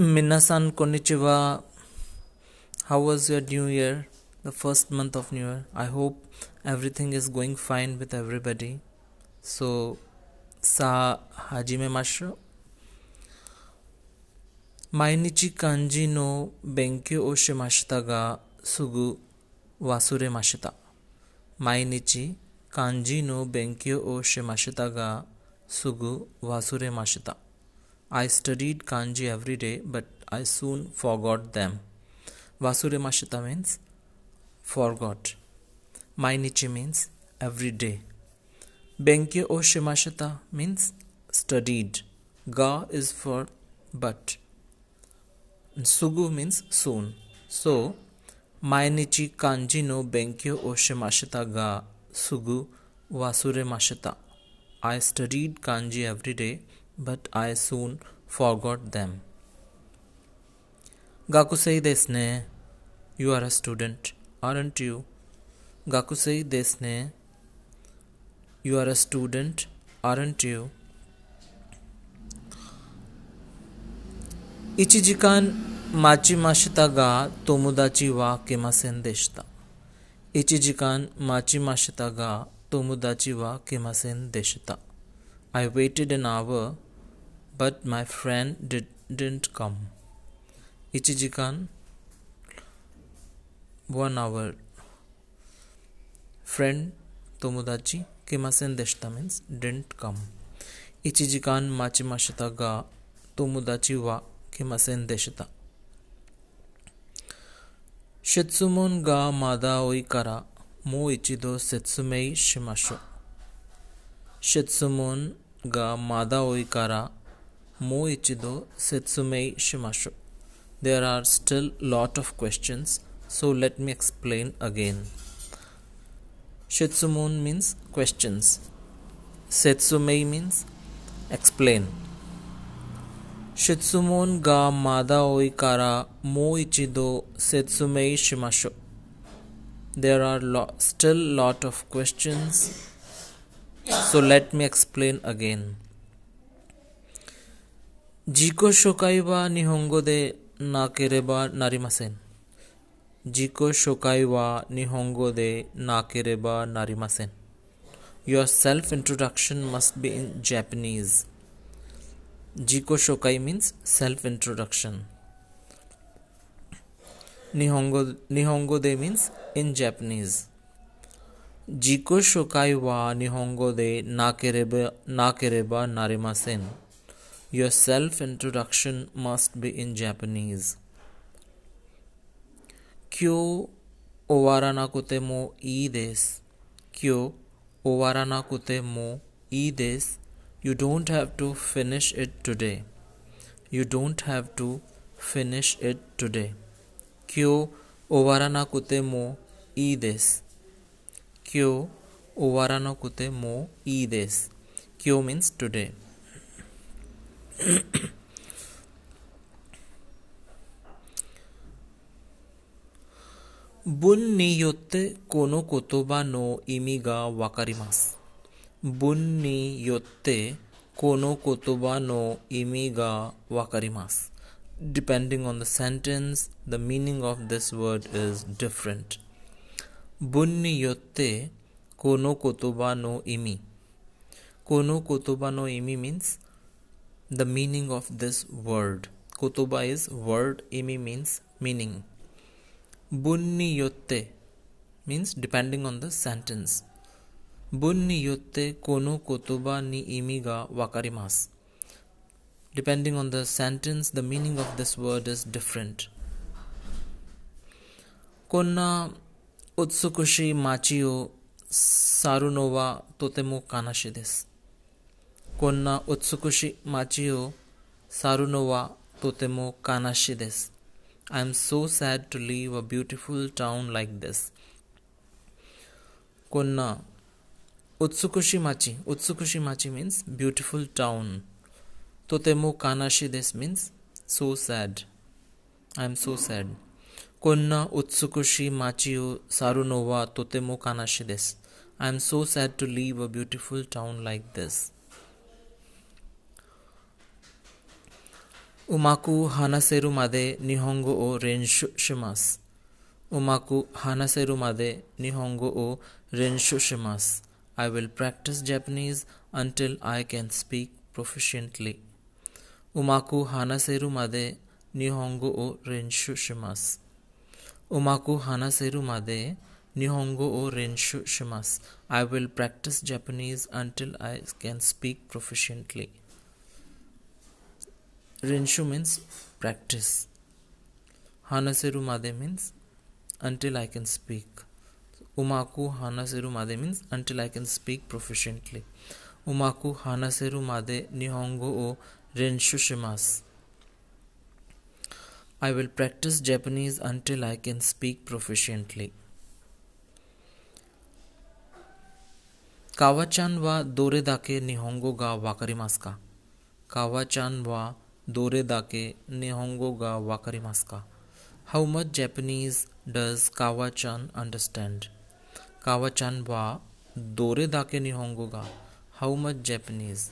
मिन्नासान कोनिचिवा how was your new year the first month of new year I hope everything is going fine with everybody सो सा हाजी में माश मायनिची kanji no Benke ओशे माशता गा सुगु वासुरे माशता मायनिची kanji no Benke ओशे माशता गा सुगु वासुरे माशता I studied kanji every day, but I soon forgot them. Vasuremashita means forgot. Mainichi means every day. Benkyo o shimashita means studied. Ga is for but. Sugu means soon. So, mainichi kanji no benkyo o shimashita ga sugu wasuremashita. I studied kanji every day, but I soon forgot them. Gakusei desne, you are a student, aren't you? Gakusei desne, you are a student, aren't you? Ichijikan machimashita ga tomodachi wa kemasen deshita. Ichijikan machimashita ga tomodachi wa kemasen deshita. I waited an hour but my friend did, didn't come. Ichijikan, one hour. Friend Tomodachi Kimasen deshita means didn't come. Ichijikan machimashita ga Tomodachi wa Kimasen deshita. Shitsumon ga mada oi kara mo ichido setsumei shimasho. Shitsumon ga mada oi kara Moichido Setsumei Shimashu. There are still lot of questions, so let me explain again. Shitsumon means questions. Setsumei means explain. Shitsumon ga madaoi kara moichido setsumei shimashu. There are lo- still lot of questions, so let me explain again. 自己紹介は日本語でなければなりません。自己紹介は日本語でなければなりません。Your self-introduction must be in Japanese. 自己紹介 means self-introduction. 日本語日本語で means in Japanese. 自己紹介は日本語でなければなければなりません。 Your self introduction must be in Japanese. Kyo owaranakute mo ii desu. Kyo owaranakute mo ii desu. You don't have to finish it today. You don't have to finish it today. Kyo owaranakute mo ii desu. Kyo owaranakute mo ii desu. Kyo means today. 文によってこの言葉の意味がわかります。文によってこの言葉の意味がわかります。Depending on the sentence, the meaning of this word is different. 文によってこの言葉の意味この言葉の意味 means the meaning of this word 言葉 is word 意味 means meaning 文によって means depending on the sentence 文によってこの言葉に意味がわかります depending on the sentence the meaning of this word is different こんな美しい街を去るのはとても悲しいです。こんな美しい街を去るのはとても悲しいです。I am so sad to leave a beautiful town like this. Konna Utsukushimachi. Utsukushimachi means beautiful town. Totemo kanashi this means so sad. I am so sad. Konna utsukushi machi o sarunova totemo kanashi this. I am so sad to leave a beautiful town like this. Umaku hanaseru made nihongo o renshu shimasu. Umaku hanaseru made nihongo o renshu shimasu. I will practice Japanese until I can speak proficiently. Umaku hanaseru made nihongo o renshu shimasu. Umaku hanaseru made nihongo o renshu shimasu. I will practice Japanese until I can speak proficiently. Renshu means practice. Hanaseru made means until I can speak. Umaku hanaseru made means until I can speak proficiently. Umaku hanaseru made nihongo o renshu shimasu. I will practice Japanese until I can speak proficiently. Kawachan wa dore dake nihongo ga wakarimasu ka? Kawachan दोरे दाके निहोंगो गा वाकरी मास्का। How much Japanese does कावा चान understand कावा चान वा दोरे दाके निहोंगो गा। हाउ मच जैपनीज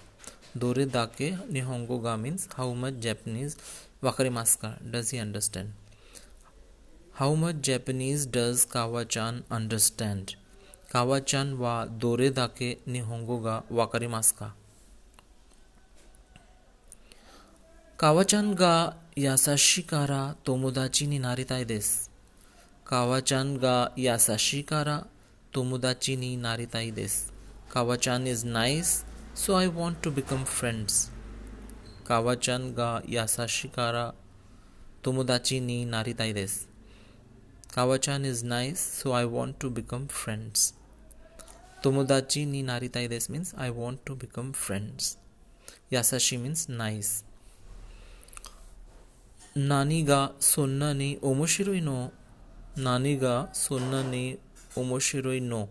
दोरे दाके निहोंगो गा मीन्स हाउ मच जैपनीज वाकरी मास्का does he understand how much Japanese does कावा चान अंडरस्टैंड कावा चान वा दोरे दाके निहोंगो गा वाकरी मास्का। कावाचान गा यासा शिकारा तोमुदा चीनी नारिताय देस कावाचान गा या यासा शिकारा तोमुदा चीनी नारिताय देस Kawa chan is nice so I want to become friends कावाचान गा या यासा शिकारा तोमुदा चीनी नारिताय देस Kawa chan is nice so I want to become friends तोमुदाची नी नारिताय देस means I want to become friends यासाशी means nice. 何がそんなに面白いの何がそんなに面白いの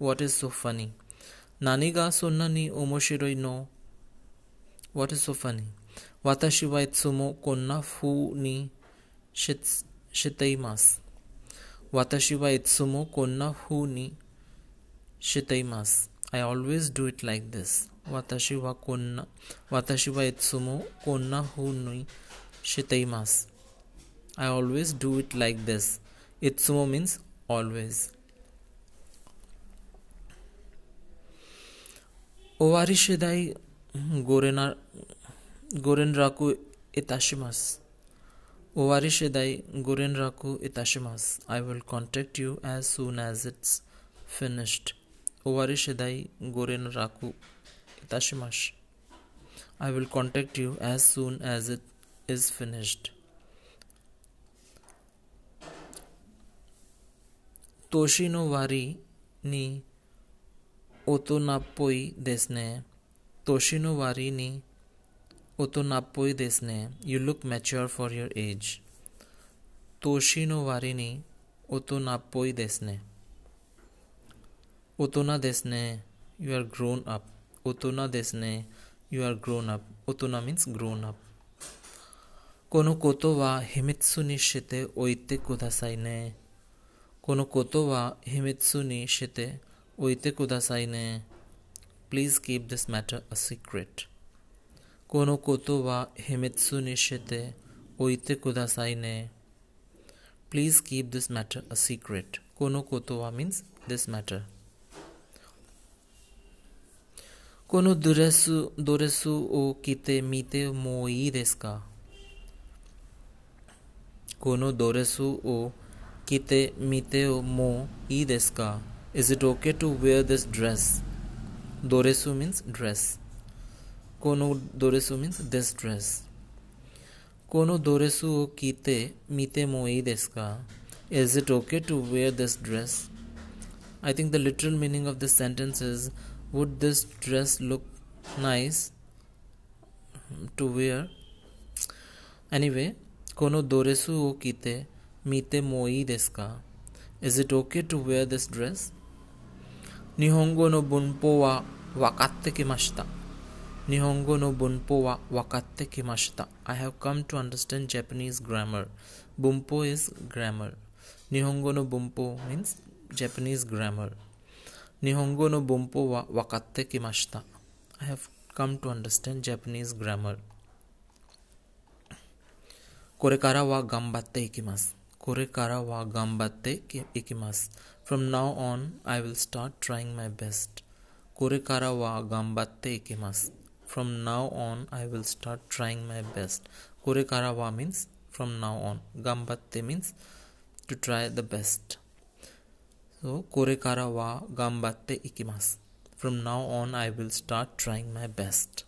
?What is so funny? 何がそんなに面白いの ?What is so funny? 私はいつもこんな風にししています。私はいつもこんな風にしています。I always do it like this. 私はこんな、私はいつもこんな風に shitaimasu. I always do it like this. Itsumo means always. Owari shidai hmm, gorenar gorenraku itashimas. Owari shidai gorenraku itashimas. I will contact you as soon as it's finished. Owari shidai gorenraku itashimas. I will contact you as soon as it is finished. Toshi wari ni oto napoi desne. Toshi wari ni oto napoi desne. You look mature for your age. Toshi wari ni oto napoi desne. Otona desne, you are grown up. Otona desne, you are grown up. Otona means grown up. कोनो कोतो वा हिमित्सु निश्चिते ओइते कुदासाई ने कोनो कोतो वा हिमित्सु निश्चिते ओइते कुदासाई ने please keep this matter a secret कोनो कोतो वा हिमित्सु निश्चिते ओइते कुदासाई ने please keep this matter a secret कोनो कोतो वा मीन्स दिस मैटर कोनो दुरेसु दोरेसु ओ किते मीते मोई देस का konodoresu o kite miteo mo i desu ka? Is it okay to wear this dress? Doresu means dress. Kono doresu means this dress. Kono doresu o kite mite mo i desu ka? Is it okay to wear this dress? I think the literal meaning of this sentence is Would this dress look nice to wear? Anyway, Kono doresu o kite mite moi desu ka? Is it okay to wear this dress? Nihongo no bunpo wa wakatte kimashita. Nihongo no bunpo wa wakatte kimashita. I have come to understand Japanese grammar. Bunpo is grammar. Nihongo no bunpo means Japanese grammar. Nihongo no bunpo wa wakatte kimashita. I have come to understand Japanese grammar. Korekara wa gambatte ikimasu. Korekara wa gambatte ikimasu. From now on, I will start trying my best. Korekara wa gambatte ikimasu. From now on, I will start trying my best. Korekara wa means from now on. Gambatte means to try the best. So, korekara wa gambatte ikimasu. From now on, I will start trying my best.